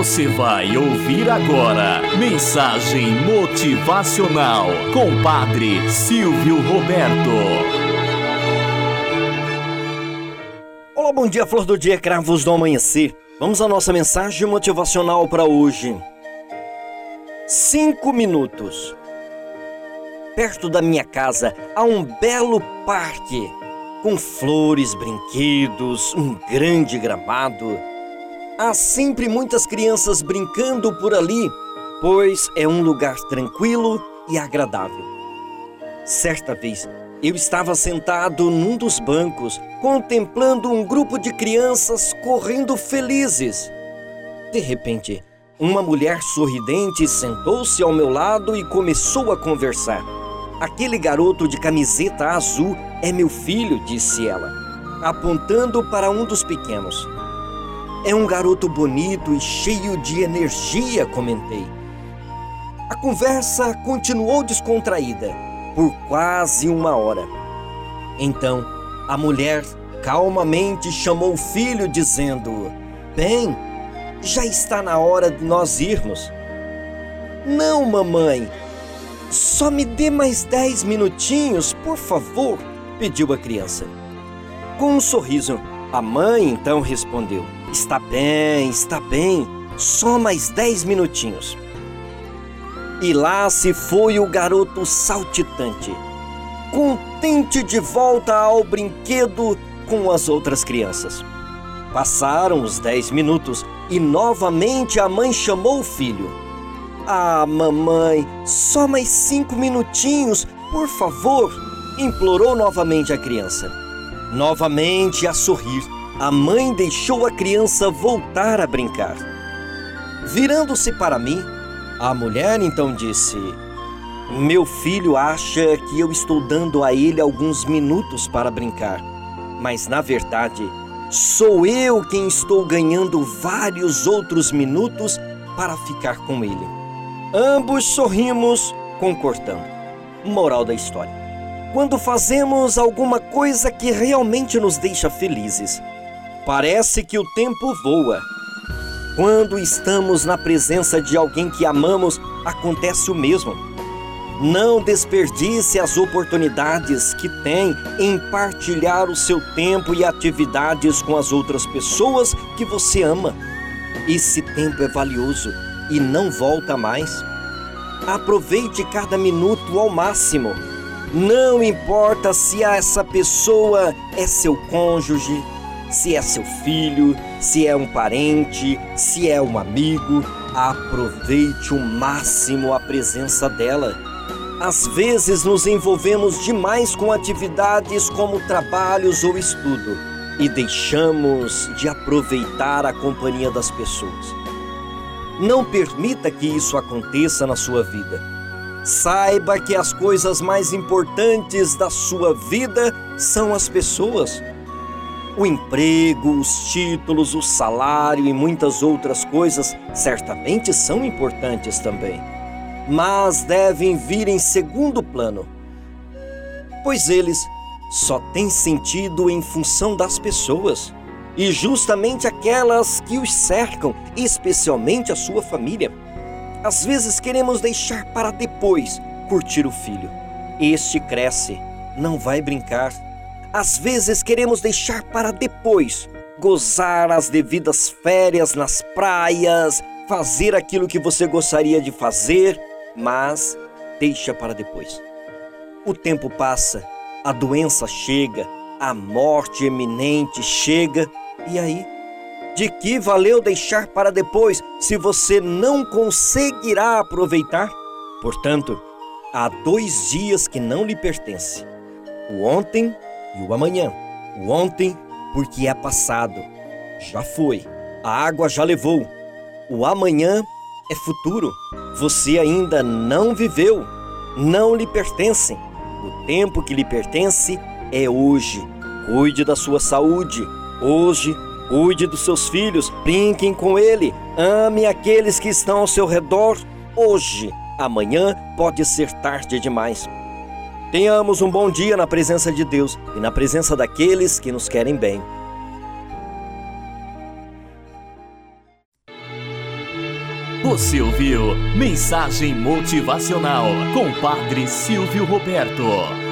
Você vai ouvir agora Mensagem Motivacional com Padre Silvio Roberto. Olá, bom dia, flor do dia, cravos do amanhecer. Vamos à nossa mensagem motivacional para hoje. Cinco minutos. Perto da minha casa há um belo parque com flores, brinquedos, um grande gramado. Há sempre muitas crianças brincando por ali, pois é um lugar tranquilo e agradável. Certa vez, eu estava sentado num dos bancos, contemplando um grupo de crianças correndo felizes. De repente, uma mulher sorridente sentou-se ao meu lado e começou a conversar. Aquele garoto de camiseta azul é meu filho, disse ela, apontando para um dos pequenos. É um garoto bonito e cheio de energia, comentei. A conversa continuou descontraída por quase uma hora. Então, a mulher calmamente chamou o filho, dizendo: Bem, já está na hora de nós irmos. Não, mamãe, só me dê mais dez minutinhos, por favor, pediu a criança. Com um sorriso, a mãe então respondeu: Está bem, está bem, só mais dez minutinhos. E lá se foi o garoto saltitante, contente de volta ao brinquedo com as outras crianças. Passaram os dez minutos e novamente a mãe chamou o filho. Ah, mamãe, só mais cinco minutinhos, por favor, implorou novamente a criança. Novamente a sorrir, a mãe deixou a criança voltar a brincar. Virando-se para mim, a mulher então disse: Meu filho acha que eu estou dando a ele alguns minutos para brincar, mas na verdade, sou eu quem estou ganhando vários outros minutos para ficar com ele. Ambos sorrimos, concordando. Moral da história: quando fazemos alguma coisa que realmente nos deixa felizes, parece que o tempo voa. Quando estamos na presença de alguém que amamos, acontece o mesmo. Não desperdice as oportunidades que tem em partilhar o seu tempo e atividades com as outras pessoas que você ama. Esse tempo é valioso e não volta mais. Aproveite cada minuto ao máximo. Não importa se essa pessoa é seu cônjuge, se é seu filho, se é um parente, se é um amigo, aproveite o máximo a presença dela. Às vezes nos envolvemos demais com atividades como trabalhos ou estudo e deixamos de aproveitar a companhia das pessoas. Não permita que isso aconteça na sua vida. Saiba que as coisas mais importantes da sua vida são as pessoas. O emprego, os títulos, o salário e muitas outras coisas certamente são importantes também, mas devem vir em segundo plano, pois eles só têm sentido em função das pessoas e justamente aquelas que os cercam, especialmente a sua família. Às vezes queremos deixar para depois curtir o filho. Este cresce, não vai brincar. Às vezes queremos deixar para depois gozar as devidas férias nas praias, fazer aquilo que você gostaria de fazer, mas deixa para depois. O tempo passa, a doença chega, a morte eminente chega, e aí? De que valeu deixar para depois se você não conseguirá aproveitar? Portanto, há dois dias que não lhe pertencem: o ontem e o amanhã. O ontem, porque é passado, já foi, a água já levou. O amanhã é futuro, você ainda não viveu, não lhe pertencem. O tempo que lhe pertence é hoje. Cuide da sua saúde. Hoje, cuide dos seus filhos. Brinquem com ele. Ame aqueles que estão ao seu redor. Hoje, amanhã pode ser tarde demais. Tenhamos um bom dia na presença de Deus e na presença daqueles que nos querem bem. Você ouviu Mensagem Motivacional com Padre Silvio Roberto.